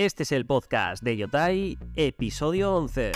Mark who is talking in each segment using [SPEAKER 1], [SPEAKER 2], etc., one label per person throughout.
[SPEAKER 1] Este es el podcast de Yotai, episodio 11.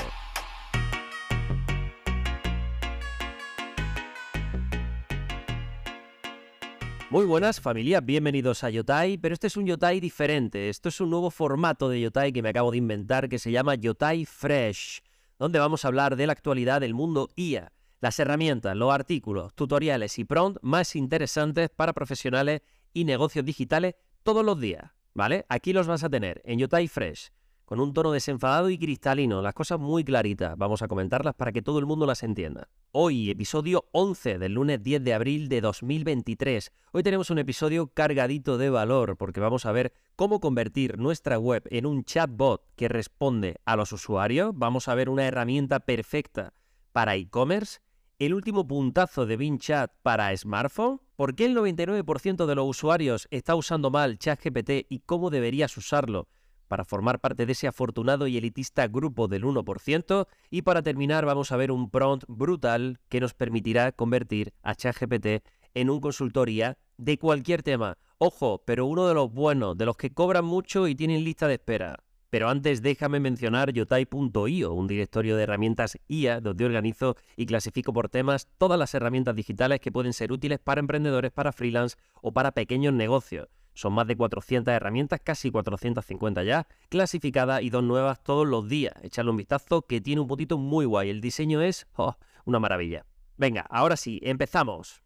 [SPEAKER 1] Muy buenas familia, bienvenidos a Yotai, pero este es un Yotai diferente. Esto es un nuevo formato de Yotai que me acabo de inventar que se llama Yotai Fresh, donde vamos a hablar de la actualidad del mundo IA, las herramientas, los artículos, tutoriales y prompt más interesantes para profesionales y negocios digitales todos los días, ¿vale? Aquí los vas a tener en Yotai Fresh con un tono desenfadado y cristalino, las cosas muy claritas. Vamos a comentarlas para que todo el mundo las entienda. Hoy, episodio 11 del lunes 10 de abril de 2023. Hoy tenemos un episodio cargadito de valor porque vamos a ver cómo convertir nuestra web en un chatbot que responde a los usuarios. Vamos a ver una herramienta perfecta para e-commerce. El último puntazo de Bing Chat para smartphone. ¿Por qué el 99% de los usuarios está usando mal ChatGPT y cómo deberías usarlo? para formar parte de ese afortunado y elitista grupo del 1%. Y para terminar vamos a ver un prompt brutal que nos permitirá convertir a ChatGPT en un consultoría de cualquier tema. Ojo, pero uno de los buenos, de los que cobran mucho y tienen lista de espera. Pero antes déjame mencionar yotai.io, un directorio de herramientas IA donde organizo y clasifico por temas todas las herramientas digitales que pueden ser útiles para emprendedores, para freelance o para pequeños negocios. Son más de 400 herramientas, casi 450 ya, clasificadas y dos nuevas todos los días. Echarle un vistazo que tiene un puntito muy guay. El diseño es oh, una maravilla. Venga, ahora sí, empezamos.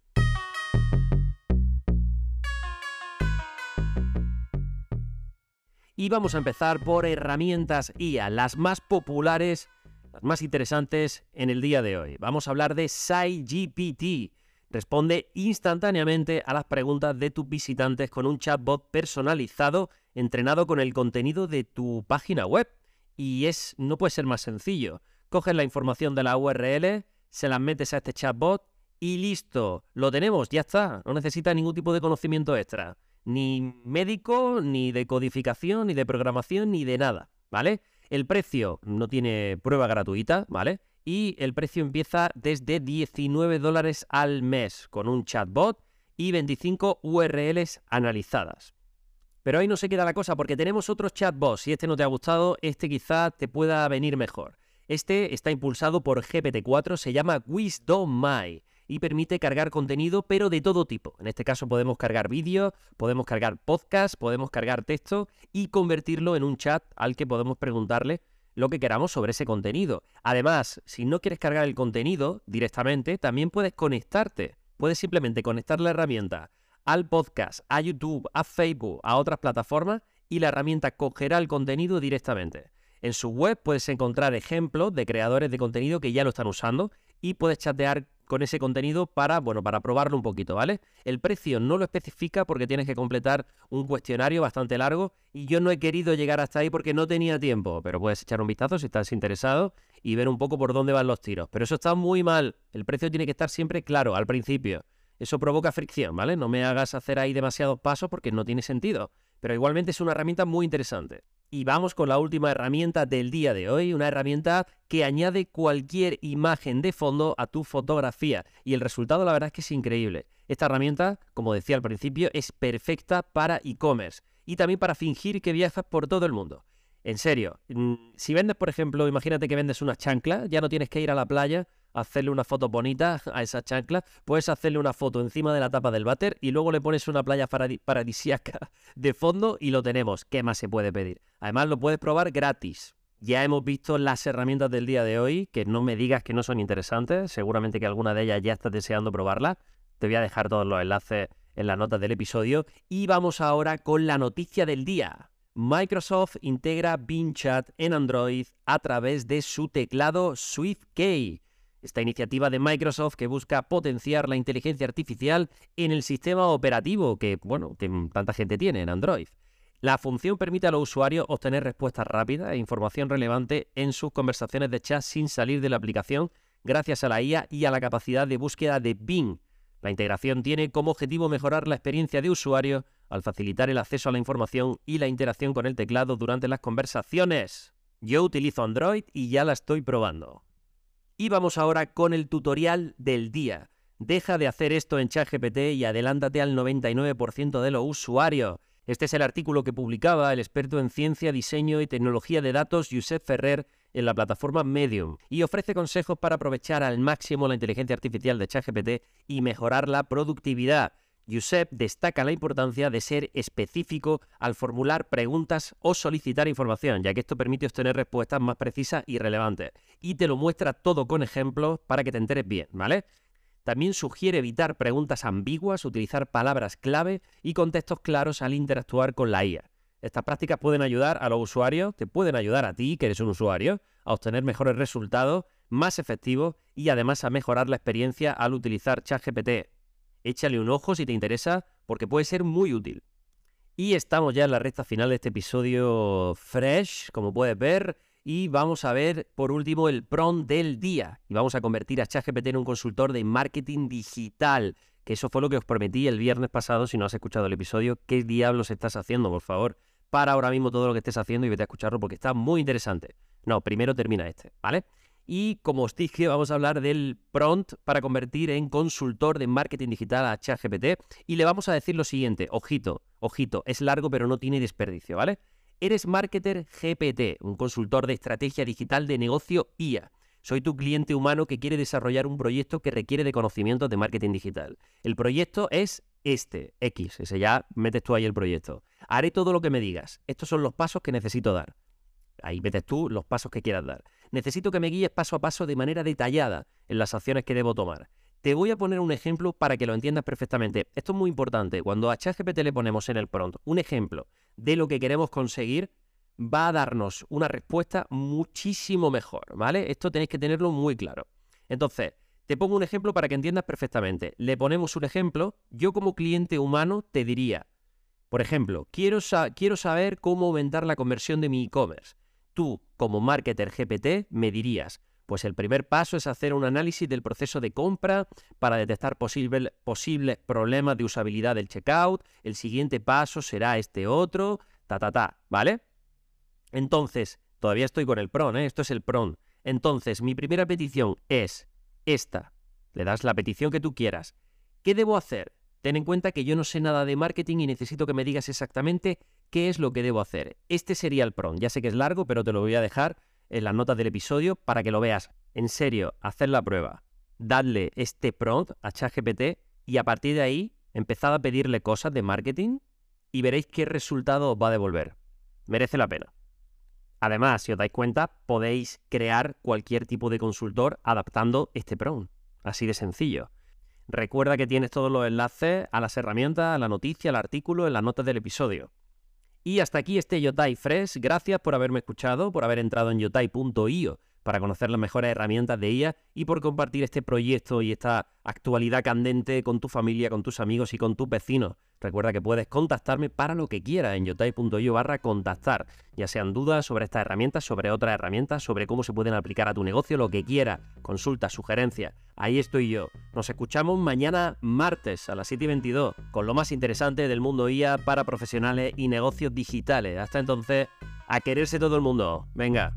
[SPEAKER 1] Y vamos a empezar por herramientas IA, las más populares, las más interesantes en el día de hoy. Vamos a hablar de SciGPT Responde instantáneamente a las preguntas de tus visitantes con un chatbot personalizado entrenado con el contenido de tu página web. Y es no puede ser más sencillo. Coges la información de la URL, se la metes a este chatbot y listo, lo tenemos, ya está. No necesita ningún tipo de conocimiento extra. Ni médico, ni de codificación, ni de programación, ni de nada, ¿vale? El precio no tiene prueba gratuita, ¿vale? y el precio empieza desde 19 dólares al mes con un chatbot y 25 URLs analizadas. Pero ahí no se queda la cosa porque tenemos otros chatbots. Si este no te ha gustado, este quizá te pueda venir mejor. Este está impulsado por GPT-4, se llama Wisdom My y permite cargar contenido, pero de todo tipo. En este caso podemos cargar vídeo, podemos cargar podcast, podemos cargar texto y convertirlo en un chat al que podemos preguntarle lo que queramos sobre ese contenido. Además, si no quieres cargar el contenido directamente, también puedes conectarte. Puedes simplemente conectar la herramienta al podcast, a YouTube, a Facebook, a otras plataformas y la herramienta cogerá el contenido directamente. En su web puedes encontrar ejemplos de creadores de contenido que ya lo están usando y puedes chatear con ese contenido para, bueno, para probarlo un poquito, ¿vale? El precio no lo especifica porque tienes que completar un cuestionario bastante largo y yo no he querido llegar hasta ahí porque no tenía tiempo, pero puedes echar un vistazo si estás interesado y ver un poco por dónde van los tiros. Pero eso está muy mal, el precio tiene que estar siempre claro al principio. Eso provoca fricción, ¿vale? No me hagas hacer ahí demasiados pasos porque no tiene sentido. Pero igualmente es una herramienta muy interesante. Y vamos con la última herramienta del día de hoy, una herramienta que añade cualquier imagen de fondo a tu fotografía. Y el resultado la verdad es que es increíble. Esta herramienta, como decía al principio, es perfecta para e-commerce y también para fingir que viajas por todo el mundo. En serio, mm, si vendes, por ejemplo, imagínate que vendes una chancla, ya no tienes que ir a la playa hacerle una foto bonita a esa chancla, puedes hacerle una foto encima de la tapa del váter y luego le pones una playa paradisíaca de fondo y lo tenemos. ¿Qué más se puede pedir? Además lo puedes probar gratis. Ya hemos visto las herramientas del día de hoy, que no me digas que no son interesantes, seguramente que alguna de ellas ya estás deseando probarla. Te voy a dejar todos los enlaces en las notas del episodio y vamos ahora con la noticia del día. Microsoft integra Bing Chat en Android a través de su teclado SwiftKey. Esta iniciativa de Microsoft que busca potenciar la inteligencia artificial en el sistema operativo que, bueno, que tanta gente tiene en Android. La función permite a los usuarios obtener respuestas rápidas e información relevante en sus conversaciones de chat sin salir de la aplicación gracias a la IA y a la capacidad de búsqueda de Bing. La integración tiene como objetivo mejorar la experiencia de usuario al facilitar el acceso a la información y la interacción con el teclado durante las conversaciones. Yo utilizo Android y ya la estoy probando. Y vamos ahora con el tutorial del día. Deja de hacer esto en ChatGPT y adelántate al 99% de los usuarios. Este es el artículo que publicaba el experto en ciencia, diseño y tecnología de datos Josep Ferrer en la plataforma Medium y ofrece consejos para aprovechar al máximo la inteligencia artificial de ChatGPT y mejorar la productividad. Josep destaca la importancia de ser específico al formular preguntas o solicitar información, ya que esto permite obtener respuestas más precisas y relevantes. Y te lo muestra todo con ejemplos para que te enteres bien, ¿vale? También sugiere evitar preguntas ambiguas, utilizar palabras clave y contextos claros al interactuar con la IA. Estas prácticas pueden ayudar a los usuarios, te pueden ayudar a ti, que eres un usuario, a obtener mejores resultados, más efectivos y además a mejorar la experiencia al utilizar ChatGPT. Échale un ojo si te interesa, porque puede ser muy útil. Y estamos ya en la recta final de este episodio fresh, como puedes ver. Y vamos a ver, por último, el PROM del día. Y vamos a convertir a ChatGPT en un consultor de marketing digital. Que eso fue lo que os prometí el viernes pasado. Si no has escuchado el episodio, ¿qué diablos estás haciendo, por favor? Para ahora mismo todo lo que estés haciendo y vete a escucharlo porque está muy interesante. No, primero termina este, ¿vale? Y como os dije, vamos a hablar del prompt para convertir en consultor de marketing digital a ChatGPT. Y le vamos a decir lo siguiente, ojito, ojito, es largo pero no tiene desperdicio, ¿vale? Eres marketer GPT, un consultor de estrategia digital de negocio IA. Soy tu cliente humano que quiere desarrollar un proyecto que requiere de conocimientos de marketing digital. El proyecto es este, X, ese ya metes tú ahí el proyecto. Haré todo lo que me digas. Estos son los pasos que necesito dar. Ahí metes tú los pasos que quieras dar. Necesito que me guíes paso a paso de manera detallada en las acciones que debo tomar. Te voy a poner un ejemplo para que lo entiendas perfectamente. Esto es muy importante. Cuando a ChatGPT le ponemos en el prompt un ejemplo de lo que queremos conseguir, va a darnos una respuesta muchísimo mejor, ¿vale? Esto tenéis que tenerlo muy claro. Entonces, te pongo un ejemplo para que entiendas perfectamente. Le ponemos un ejemplo, yo como cliente humano te diría, por ejemplo, quiero, quiero saber cómo aumentar la conversión de mi e-commerce. Tú, como marketer GPT, me dirías, pues el primer paso es hacer un análisis del proceso de compra para detectar posibles problemas de usabilidad del checkout. El siguiente paso será este otro, ta, ta, ta, ¿vale? Entonces, todavía estoy con el PRON, ¿eh? esto es el PRON. Entonces, mi primera petición es esta. Le das la petición que tú quieras. ¿Qué debo hacer? Ten en cuenta que yo no sé nada de marketing y necesito que me digas exactamente qué es lo que debo hacer. Este sería el PRON. Ya sé que es largo, pero te lo voy a dejar en las notas del episodio para que lo veas. En serio, hacer la prueba. Dadle este prompt a ChatGPT y a partir de ahí empezad a pedirle cosas de marketing y veréis qué resultado os va a devolver. Merece la pena. Además, si os dais cuenta, podéis crear cualquier tipo de consultor adaptando este prompt. Así de sencillo. Recuerda que tienes todos los enlaces a las herramientas, a la noticia, al artículo en las notas del episodio. Y hasta aquí este Yotai Fresh. Gracias por haberme escuchado, por haber entrado en yotai.io para conocer las mejores herramientas de IA y por compartir este proyecto y esta actualidad candente con tu familia, con tus amigos y con tus vecinos. Recuerda que puedes contactarme para lo que quieras en yotai.io barra contactar, ya sean dudas sobre estas herramientas, sobre otras herramientas, sobre cómo se pueden aplicar a tu negocio, lo que quieras, consultas, sugerencias. Ahí estoy yo. Nos escuchamos mañana martes a las 7 y 22 con lo más interesante del mundo IA para profesionales y negocios digitales. Hasta entonces, a quererse todo el mundo. Venga.